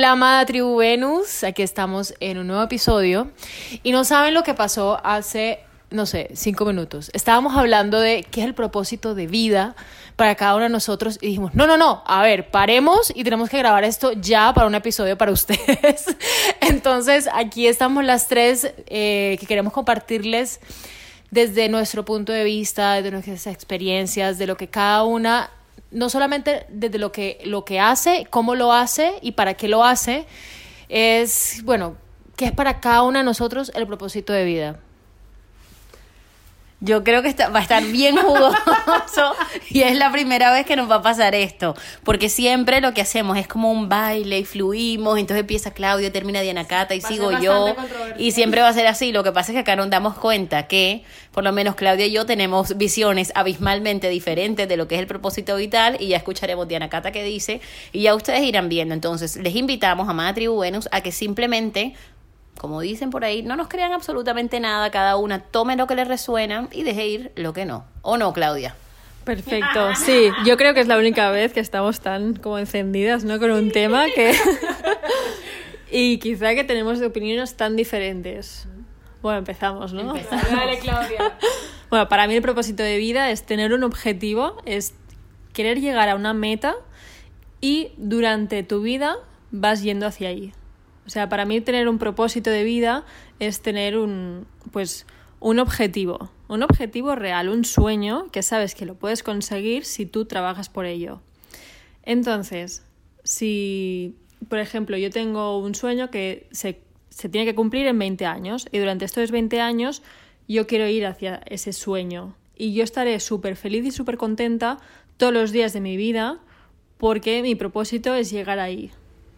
Hola, amada tribu Venus. Aquí estamos en un nuevo episodio. Y no saben lo que pasó hace, no sé, cinco minutos. Estábamos hablando de qué es el propósito de vida para cada uno de nosotros y dijimos, no, no, no, a ver, paremos y tenemos que grabar esto ya para un episodio para ustedes. Entonces, aquí estamos las tres eh, que queremos compartirles desde nuestro punto de vista, desde nuestras experiencias, de lo que cada una no solamente desde lo que, lo que hace, cómo lo hace y para qué lo hace, es, bueno, qué es para cada uno de nosotros el propósito de vida. Yo creo que va a estar bien jugoso y es la primera vez que nos va a pasar esto, porque siempre lo que hacemos es como un baile y fluimos, entonces empieza Claudio, termina Diana Cata y sigo yo y siempre va a ser así. Lo que pasa es que acá nos damos cuenta que por lo menos Claudia y yo tenemos visiones abismalmente diferentes de lo que es el propósito vital y ya escucharemos Diana Cata que dice y ya ustedes irán viendo. Entonces les invitamos a Madre Tribu Venus a que simplemente como dicen por ahí, no nos crean absolutamente nada, cada una tome lo que le resuena y deje ir lo que no. ¿O no, Claudia? Perfecto, sí, yo creo que es la única vez que estamos tan como encendidas, ¿no? Con un tema que... y quizá que tenemos opiniones tan diferentes. Bueno, empezamos, ¿no? Dale, Claudia. bueno, para mí el propósito de vida es tener un objetivo, es querer llegar a una meta y durante tu vida vas yendo hacia ahí. O sea, para mí tener un propósito de vida es tener un, pues, un objetivo, un objetivo real, un sueño que sabes que lo puedes conseguir si tú trabajas por ello. Entonces, si, por ejemplo, yo tengo un sueño que se, se tiene que cumplir en 20 años y durante estos 20 años yo quiero ir hacia ese sueño y yo estaré súper feliz y súper contenta todos los días de mi vida porque mi propósito es llegar ahí.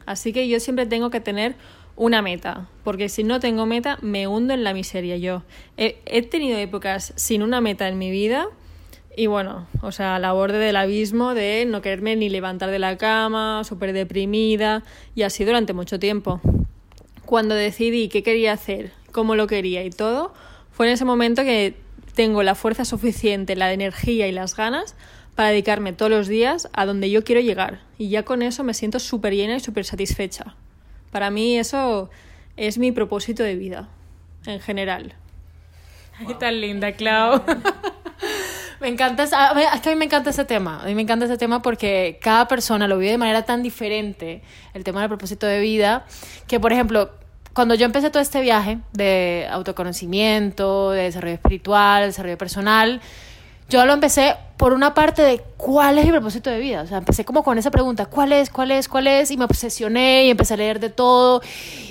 Así que yo siempre tengo que tener una meta, porque si no tengo meta me hundo en la miseria yo. He, tenido épocas sin una meta en mi vida y bueno, o sea, a la borde del abismo de no quererme ni levantar de la cama, súper deprimida y así durante mucho tiempo. Cuando decidí qué quería hacer, cómo lo quería y todo, fue en ese momento que tengo la fuerza suficiente, la energía y las ganas para dedicarme todos los días a donde yo quiero llegar. Y ya con eso me siento súper llena y súper satisfecha. Para mí eso es mi propósito de vida, en general. Ay, tan linda, Clau. me encanta, es que a mí me encanta ese tema. A mí me encanta ese tema porque cada persona lo vive de manera tan diferente, el tema del propósito de vida, que por ejemplo, cuando yo empecé todo este viaje de autoconocimiento, de desarrollo espiritual, desarrollo personal, yo lo empecé por una parte de cuál es mi propósito de vida. O sea, empecé como con esa pregunta, ¿cuál es, cuál es, cuál es? Y me obsesioné y empecé a leer de todo.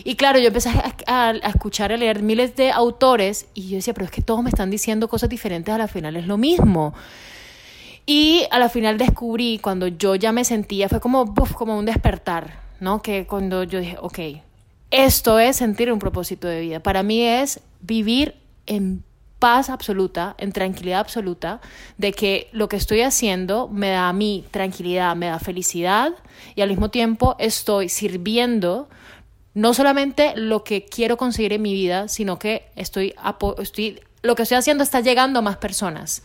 Y claro, yo empecé a, escuchar, a leer miles de autores y yo decía, pero es que todos me están diciendo cosas diferentes, a la final es lo mismo. Y a la final descubrí, cuando yo ya me sentía, fue como, como un despertar, ¿no? Que cuando yo dije, ok, esto es sentir un propósito de vida. Para mí es vivir en paz absoluta, en tranquilidad absoluta, de que lo que estoy haciendo me da a mí tranquilidad, me da felicidad y al mismo tiempo estoy sirviendo no solamente lo que quiero conseguir en mi vida, sino que estoy, estoy lo que estoy haciendo está llegando a más personas,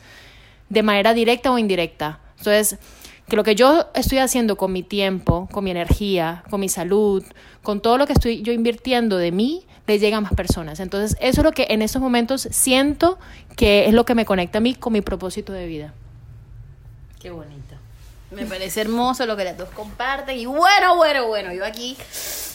de manera directa o indirecta. Entonces, que lo que yo estoy haciendo con mi tiempo, con mi energía, con mi salud, con todo lo que estoy yo invirtiendo de mí, le llega a más personas. Entonces, eso es lo que en estos momentos siento que es lo que me conecta a mí con mi propósito de vida. Qué bonito. Me parece hermoso lo que las dos comparten. Y bueno, bueno, bueno, yo aquí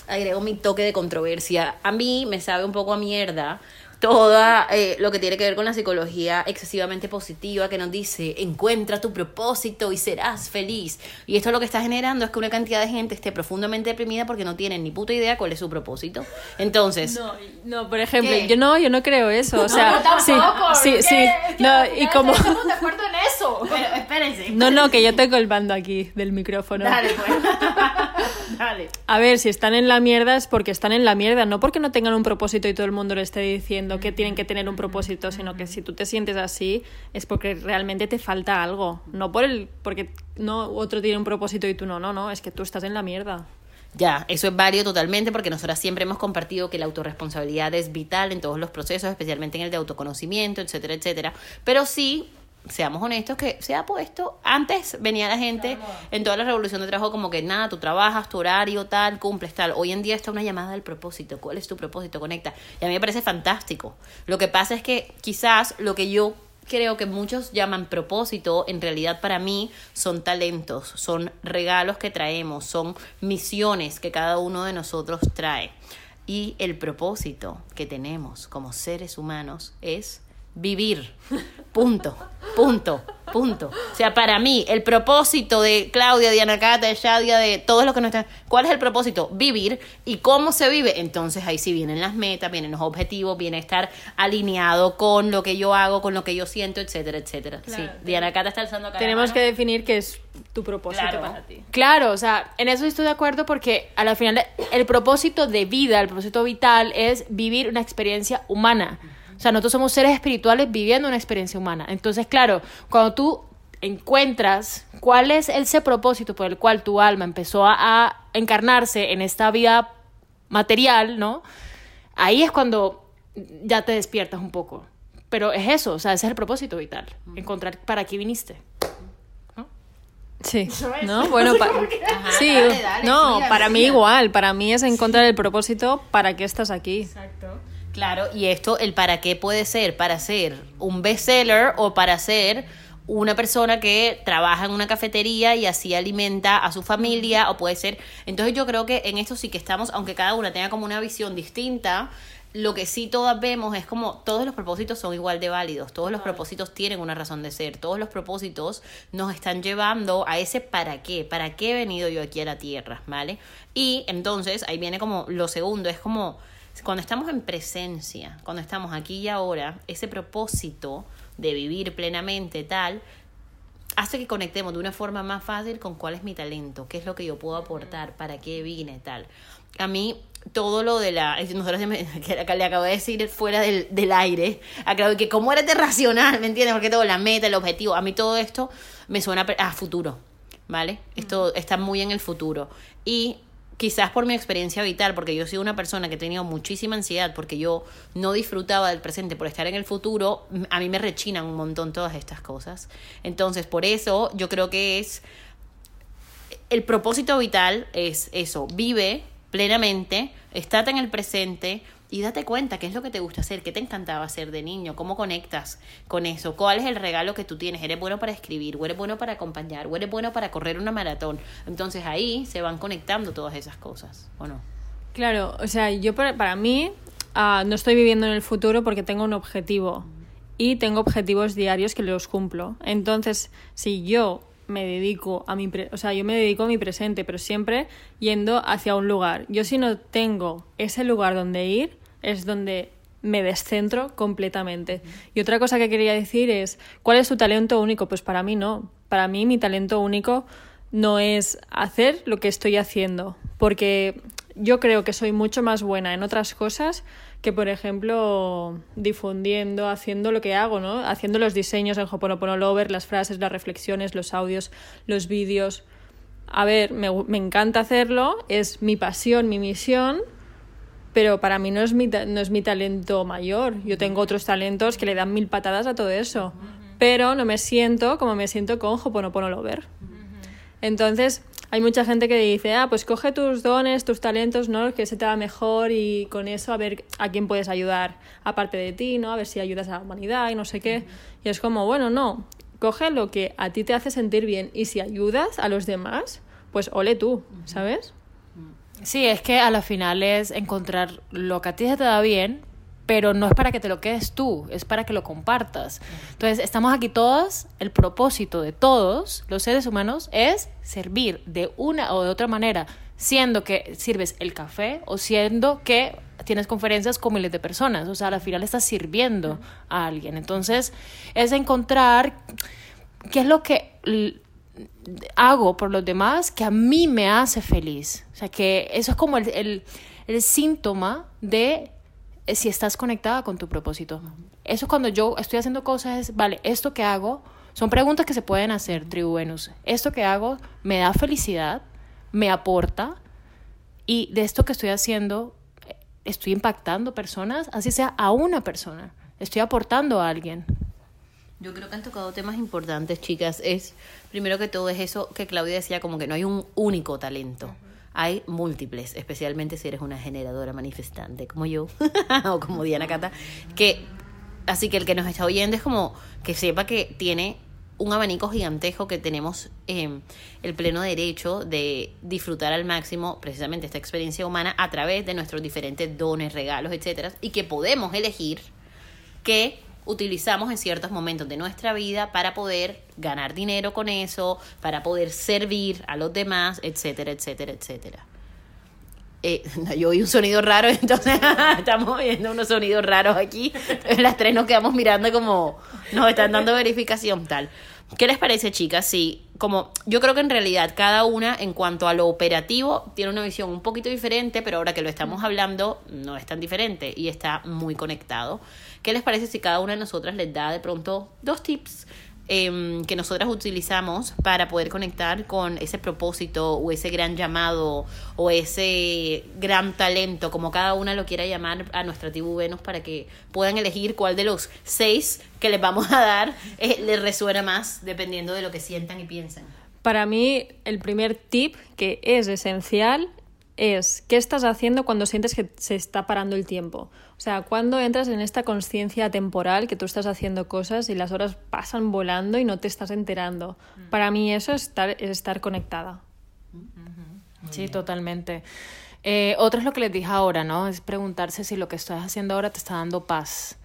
agrego mi toque de controversia. A mí me sabe un poco a mierda toda eh, lo que tiene que ver con la psicología excesivamente positiva que nos dice encuentra tu propósito y serás feliz. Y esto lo que está generando es que una cantidad de gente esté profundamente deprimida porque no tienen ni puta idea cuál es su propósito. Entonces, No, no, por ejemplo, ¿Qué? yo no, yo no creo eso. O sea, sí, sí, ¿qué? sí. Es que No, y como. Estamos de acuerdo en eso. pero espérense. No, no, que yo tengo el mando aquí del micrófono. Dale, pues. Dale. A ver, si están en la mierda es porque están en la mierda, no porque no tengan un propósito y todo el mundo le esté diciendo que tienen que tener un propósito, sino que si tú te sientes así es porque realmente te falta algo, no por el porque no otro tiene un propósito y tú no, no, no, es que tú estás en la mierda. Ya, eso es válido totalmente porque nosotras siempre hemos compartido que la autorresponsabilidad es vital en todos los procesos, especialmente en el de autoconocimiento, etcétera, etcétera. Pero sí, seamos honestos, que se ha puesto, antes venía la gente en toda la revolución de trabajo como que nada, tú trabajas, tu horario, tal, cumples, tal. Hoy en día está una llamada del propósito. ¿Cuál es tu propósito? Conecta. Y a mí me parece fantástico. Lo que pasa es que quizás lo que yo creo que muchos llaman propósito, en realidad para mí son talentos, son regalos que traemos, son misiones que cada uno de nosotros trae. Y el propósito que tenemos como seres humanos es vivir. Punto, punto, punto. O sea, para mí, el propósito de Claudia, Diana Cata, de Shadia, de todos los que no están. ¿Cuál es el propósito? Vivir. ¿Y cómo se vive? Entonces ahí sí vienen las metas, vienen los objetivos, viene estar alineado con lo que yo hago, con lo que yo siento, etcétera, etcétera. sí, Diana Cata está alzando acá. la Tenemos mano. que definir qué es tu propósito Claro. para ti. Claro, o sea, en eso estoy de acuerdo porque a la final el propósito de vida, el propósito vital es vivir una experiencia humana. O sea, nosotros somos seres espirituales viviendo una experiencia humana. Entonces, claro, cuando tú encuentras cuál es ese propósito por el cual tu alma empezó a, a encarnarse en esta vida material, ¿no? Ahí es cuando ya te despiertas un poco. Pero es eso, o sea, ese es el propósito vital, encontrar para qué viniste. Sí, ¿no? Bueno, pa- sí, dale, dale, no, para mí igual, para mí es encontrar el propósito para qué estás aquí. Claro, y esto, el para qué puede ser, para ser un bestseller o para ser una persona que trabaja en una cafetería y así alimenta a su familia, o puede ser. Entonces, yo creo que en esto sí que estamos, aunque cada una tenga como una visión distinta, lo que sí todas vemos es como todos los propósitos son igual de válidos, todos los propósitos tienen una razón de ser, todos los propósitos nos están llevando a ese para qué, para qué he venido yo aquí a la tierra, ¿vale? Y entonces ahí viene como lo segundo, es como cuando estamos en presencia, cuando estamos aquí y ahora, ese propósito de vivir plenamente tal, hace que conectemos de una forma más fácil con cuál es mi talento, qué es lo que yo puedo aportar, para qué vine, tal. A mí, todo lo de la. Nosotros que le acabo de decir fuera del, del aire, acabo que cómo eres de racional, ¿me entiendes? Porque todo, la meta, el objetivo, a mí todo esto me suena a futuro, ¿vale? Esto está muy en el futuro. Y quizás por mi experiencia vital, porque yo soy una persona que he tenido muchísima ansiedad, porque yo no disfrutaba del presente por estar en el futuro, a mí me rechinan un montón todas estas cosas. Entonces, por eso yo creo que es el propósito vital es eso, vive plenamente, estate en el presente y date cuenta qué es lo que te gusta hacer, qué te encantaba hacer de niño, cómo conectas con eso, cuál es el regalo que tú tienes, eres bueno para escribir, o eres bueno para acompañar, o eres bueno para correr una maratón. Entonces ahí se van conectando todas esas cosas, ¿o no? Claro, o sea, yo para, para mí ah, no estoy viviendo en el futuro porque tengo un objetivo y tengo objetivos diarios que los cumplo. Entonces, si yo me dedico a mi, pre- o sea, yo me dedico a mi presente, pero siempre yendo hacia un lugar. Yo si no tengo ese lugar donde ir, es donde me descentro completamente. Y otra cosa que quería decir es, ¿cuál es tu talento único? Pues para mí no. Para mí mi talento único no es hacer lo que estoy haciendo, porque yo creo que soy mucho más buena en otras cosas que, por ejemplo, difundiendo, haciendo lo que hago, ¿no? Haciendo los diseños en Hoponopono Lover, las frases, las reflexiones, los audios, los vídeos. A ver, me, me encanta hacerlo, es mi pasión, mi misión, pero para mí no es, mi, no es mi talento mayor. Yo tengo otros talentos que le dan mil patadas a todo eso. Pero no me siento como me siento con Hoponopono Lover. Entonces, hay mucha gente que dice, ah, pues coge tus dones, tus talentos, ¿no? Que se te va mejor y con eso a ver a quién puedes ayudar aparte de ti, ¿no? A ver si ayudas a la humanidad y no sé qué. Y es como, bueno, no, coge lo que a ti te hace sentir bien y si ayudas a los demás, pues ole tú, ¿sabes? Sí, es que a la final es encontrar lo que a ti se te da bien, pero no es para que te lo quedes tú, es para que lo compartas. Entonces, estamos aquí todos, el propósito de todos los seres humanos es servir de una o de otra manera, siendo que sirves el café o siendo que tienes conferencias con miles de personas, o sea, al final estás sirviendo a alguien. Entonces, es encontrar qué es lo que hago por los demás que a mí me hace feliz. O sea, que eso es como el, el, síntoma de eh, si estás conectada con tu propósito. Eso es cuando yo estoy haciendo cosas, vale, esto que hago, son preguntas que se pueden hacer, Tribu Venus. Esto que hago me da felicidad, me aporta, y de esto que estoy haciendo, eh, estoy impactando personas, así sea a una persona, estoy aportando a alguien. Yo creo que han tocado temas importantes, chicas. Es, primero que todo, es eso que Claudia decía, como que no hay un único talento. Hay múltiples, especialmente si eres una generadora manifestante como yo o como Diana Cata, que así que el que nos está oyendo es como que sepa que tiene un abanico gigantesco que tenemos eh, el pleno derecho de disfrutar al máximo precisamente esta experiencia humana a través de nuestros diferentes dones, regalos, etcétera, y que podemos elegir que utilizamos en ciertos momentos de nuestra vida para poder ganar dinero con eso, para poder servir a los demás, etcétera, etcétera, etcétera. Eh, yo oí un sonido raro, entonces estamos viendo unos sonidos raros aquí. Las tres nos quedamos mirando como nos están dando verificación tal. ¿Qué les parece, chicas? Sí, como yo creo que en realidad cada una en cuanto a lo operativo tiene una visión un poquito diferente, pero ahora que lo estamos hablando no es tan diferente y está muy conectado. ¿Qué les parece si cada una de nosotras les da de pronto dos tips em, que nosotras utilizamos para poder conectar con ese propósito o ese gran llamado o ese gran talento, como cada una lo quiera llamar a nuestra tribu Venus, para que puedan elegir cuál de los seis que les vamos a dar eh, les resuena más dependiendo de lo que sientan y piensan? Para mí, el primer tip que es esencial es qué estás haciendo cuando sientes que se está parando el tiempo. O sea, cuando entras en esta conciencia temporal que tú estás haciendo cosas y las horas pasan volando y no te estás enterando. Mm. Para mí eso es estar, es estar conectada. Sí, totalmente. Eh, otro es lo que les dije ahora, ¿no? Es preguntarse si lo que estás haciendo ahora te está dando paz.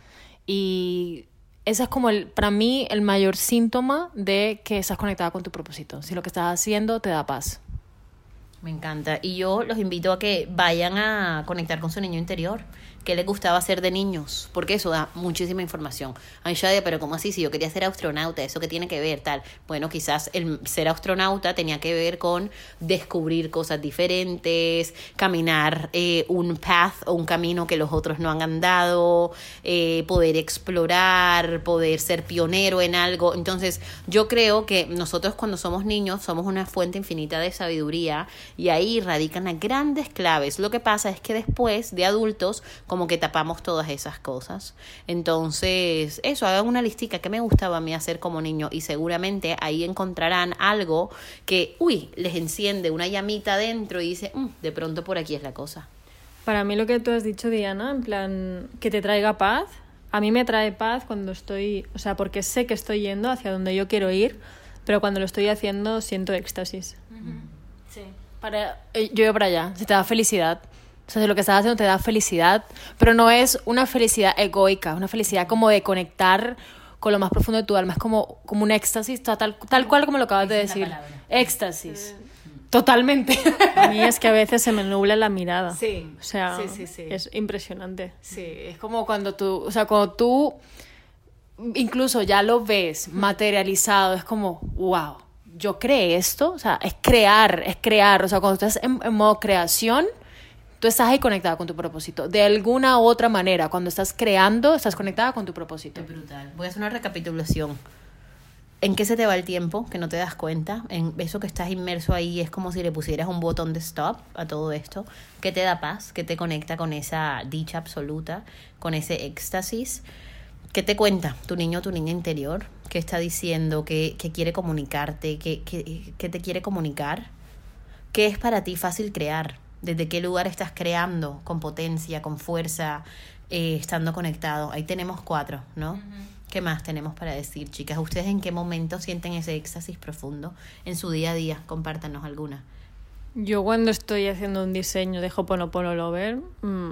Y ese es como el, para mí el mayor síntoma de que estás conectada con tu propósito. Si lo que estás haciendo te da paz. Me encanta. Y yo los invito a que vayan a conectar con su niño interior qué les gustaba hacer de niños, porque eso da muchísima información. Ay, Shadia, pero ¿cómo así? Si yo quería ser astronauta, ¿eso qué tiene que ver? Tal. Bueno, quizás el ser astronauta tenía que ver con descubrir cosas diferentes, caminar eh, un path o un camino que los otros no han andado, eh, poder explorar, poder ser pionero en algo. Entonces, yo creo que nosotros cuando somos niños somos una fuente infinita de sabiduría y ahí radican las grandes claves. Lo que pasa es que después de adultos, como que tapamos todas esas cosas. Entonces, eso, hagan una listica que me gustaba a mí hacer como niño y seguramente ahí encontrarán algo que, uy, les enciende una llamita dentro y dice, mm, de pronto por aquí es la cosa. Para mí lo que tú has dicho, Diana, en plan, que te traiga paz, a mí me trae paz cuando estoy, o sea, porque sé que estoy yendo hacia donde yo quiero ir, pero cuando lo estoy haciendo siento éxtasis. Sí. Para, eh, yo voy para allá, si te da felicidad. O sea, si lo que estás haciendo te da felicidad, pero no es una felicidad egoica, una felicidad como de conectar con lo más profundo de tu alma. Es como, como un éxtasis, tal, tal cual como lo acabas de decir. Éxtasis. Totalmente. A mí es que a veces se me nubla la mirada. Sí. O sea, es impresionante. Sí, es como cuando tú, o sea, cuando tú incluso ya lo ves materializado, es como, wow, yo creé esto, o sea, es crear, es crear, o sea, cuando estás en modo creación, Tú estás ahí conectada con tu propósito. De alguna u otra manera, cuando estás creando, estás conectada con tu propósito. Es brutal. Voy a hacer una recapitulación. ¿En qué se te va el tiempo que no te das cuenta? En eso que estás inmerso ahí es como si le pusieras un botón de stop a todo esto. ¿Qué te da paz? ¿Qué te conecta con esa dicha absoluta? Con ese éxtasis. ¿Qué te cuenta tu niño o tu niña interior? ¿Qué está diciendo? ¿Qué, qué quiere comunicarte? ¿Qué, qué, ¿Qué te quiere comunicar? ¿Qué es para ti fácil crear? Desde qué lugar estás creando con potencia, con fuerza, eh, estando conectado. Ahí tenemos cuatro, ¿no? ¿Qué más tenemos para decir, chicas? ¿Ustedes en qué momento sienten ese éxtasis profundo en su día a día? Compártanos alguna. Yo cuando estoy haciendo un diseño de Hoponopono Lover, mm,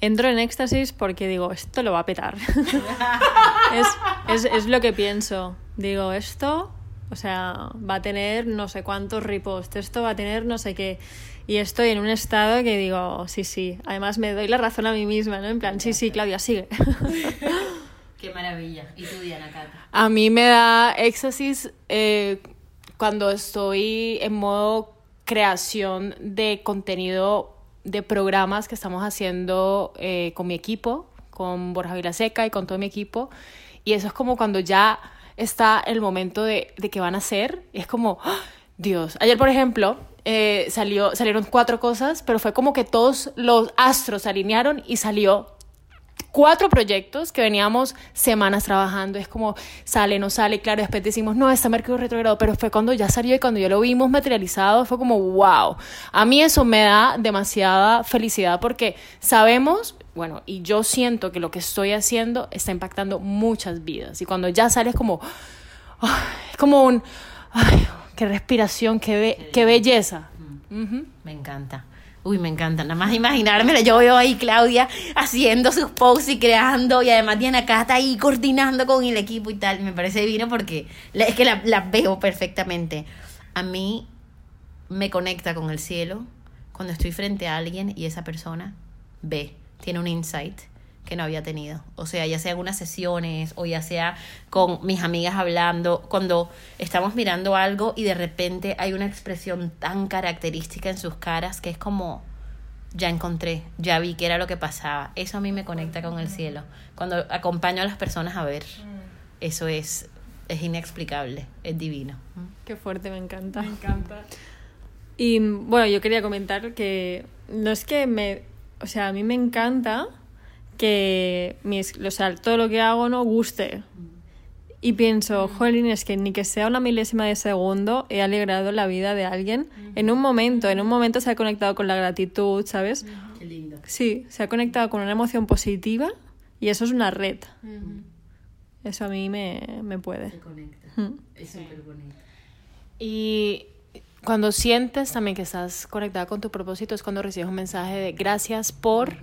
entro en éxtasis porque digo, esto lo va a petar. es, es, es lo que pienso. Digo, esto, o sea, va a tener no sé cuántos reposts, esto va a tener no sé qué. Y estoy en un estado que digo, sí, sí. Además me doy la razón a mí misma, ¿no? En plan, sí, sí, Claudia, sigue. Qué maravilla. ¿Y tú, Diana Cata? A mí me da éxtasis eh, cuando estoy en modo creación de contenido de programas que estamos haciendo eh, con mi equipo, con Borja Vilaseca y con todo mi equipo. Y eso es como cuando ya está el momento de, de que van a hacer. Es como, ¡ah! Dios. Ayer, por ejemplo, eh, salió, salieron cuatro cosas, pero fue como que todos los astros se alinearon y salió cuatro proyectos que veníamos semanas trabajando. Es como sale, no sale, claro. Después decimos, no, está Mercurio retrogrado, pero fue cuando ya salió y cuando ya lo vimos materializado, fue como, wow. A mí eso me da demasiada felicidad porque sabemos, bueno, y yo siento que lo que estoy haciendo está impactando muchas vidas. Y cuando ya sale es como, ah, es como un, qué respiración, qué, be- qué belleza. Ujú. Me encanta. Uy, me encanta. Nada más imaginármela. Yo veo ahí Claudia haciendo sus posts y creando. Y además Diana Cata ahí coordinando con el equipo y tal. Me parece divino porque es que la, la veo perfectamente. A mí me conecta con el cielo cuando estoy frente a alguien y esa persona ve, tiene un insight que no había tenido. O sea, ya sea en unas sesiones o ya sea con mis amigas hablando, cuando estamos mirando algo y de repente hay una expresión tan característica en sus caras que es como, ya encontré, ya vi qué era lo que pasaba. Eso a mí me conecta con el cielo. Cuando acompaño a las personas a ver, eso es, es inexplicable, es divino. Qué fuerte, me encanta. Me encanta. Y bueno, yo quería comentar que no es que me. O sea, a mí me encanta que mis, o sea, todo lo que hago no guste. Y pienso, jolín, es que ni que sea una milésima de segundo he alegrado la vida de alguien en un momento. En un momento se ha conectado con la gratitud, ¿sabes? Qué lindo. Sí, se ha conectado con una emoción positiva y eso es una red. Eso a mí me, me puede. conecta. Mm. Es súper bonito. Y cuando sientes también que estás conectada con tu propósito es cuando recibes un mensaje de gracias por...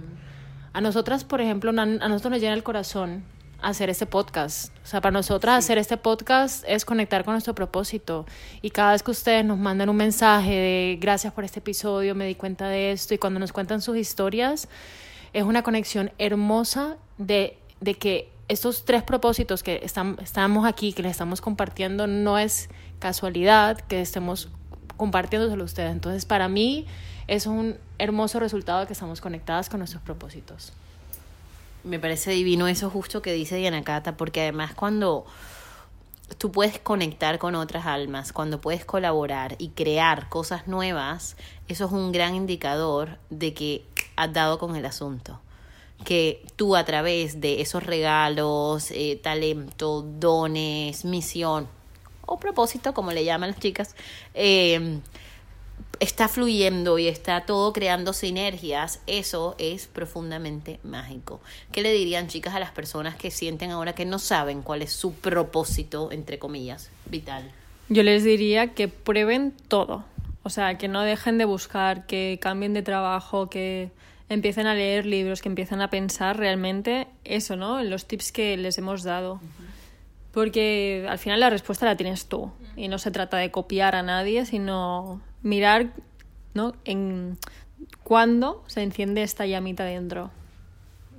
A nosotras, por ejemplo, a nosotros nos llena el corazón hacer este podcast. O sea, para nosotras hacer este podcast es conectar con nuestro propósito. Y cada vez que ustedes nos mandan un mensaje de gracias por este episodio, me di cuenta de esto, y cuando nos cuentan sus historias, es una conexión hermosa de, de que estos tres propósitos que están, estamos aquí, que les estamos compartiendo, no es casualidad que estemos compartiéndoselo a ustedes. Entonces, para mí es un hermoso resultado de que estamos conectadas con nuestros propósitos. Me parece divino eso justo que dice Diana Cata, porque además cuando tú puedes conectar con otras almas, cuando puedes colaborar y crear cosas nuevas, eso es un gran indicador de que has dado con el asunto. Que tú a través de esos regalos, eh, talento, dones, misión o propósito, como le llaman las chicas, eh, está fluyendo y está todo creando sinergias, eso es profundamente mágico. ¿Qué le dirían chicas a las personas que sienten ahora que no saben cuál es su propósito, entre comillas, vital? Yo les diría que prueben todo. O sea, que no dejen de buscar, que cambien de trabajo, que empiecen a leer libros, que empiecen a pensar realmente eso, ¿no? En los tips que les hemos dado. Porque al final la respuesta la tienes tú. Y no se trata de copiar a nadie, sino mirar, ¿no? En cuándo se enciende esta llamita dentro.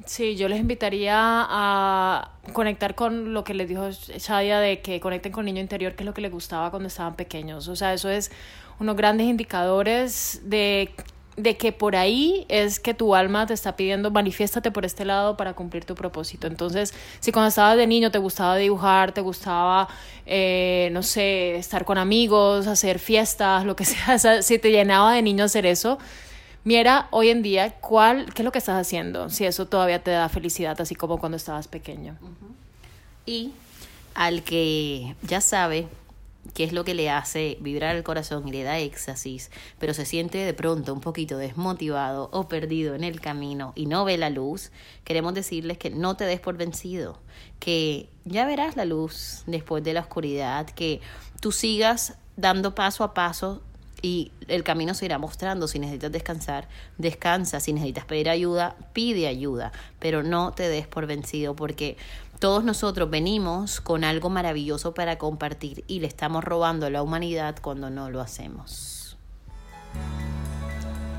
Sí, yo les invitaría a conectar con lo que les dijo Shadia de que conecten con el niño interior, que es lo que les gustaba cuando estaban pequeños. O sea, eso es unos grandes indicadores de, de que por ahí es que tu alma te está pidiendo, manifiéstate por este lado para cumplir tu propósito. Entonces, si cuando estabas de niño te gustaba dibujar, te gustaba, eh, no sé, estar con amigos, hacer fiestas, lo que sea, si te llenaba de niño hacer eso, Mira, hoy en día, ¿cuál, ¿qué es lo que estás haciendo? Si eso todavía te da felicidad, así como cuando estabas pequeño. Y al que ya sabe qué es lo que le hace vibrar el corazón y le da éxtasis, pero se siente de pronto un poquito desmotivado o perdido en el camino y no ve la luz, queremos decirles que no te des por vencido, que ya verás la luz después de la oscuridad, que tú sigas dando paso a paso y el camino se irá mostrando. Si necesitas descansar, descansa. Si necesitas pedir ayuda, pide ayuda. Pero no te des por vencido porque todos nosotros venimos con algo maravilloso para compartir y le estamos robando a la humanidad cuando no lo hacemos.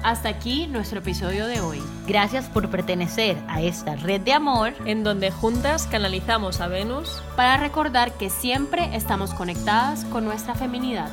Hasta aquí nuestro episodio de hoy. Gracias por pertenecer a esta red de amor En donde juntas canalizamos a Venus Para recordar que siempre estamos conectadas con nuestra feminidad.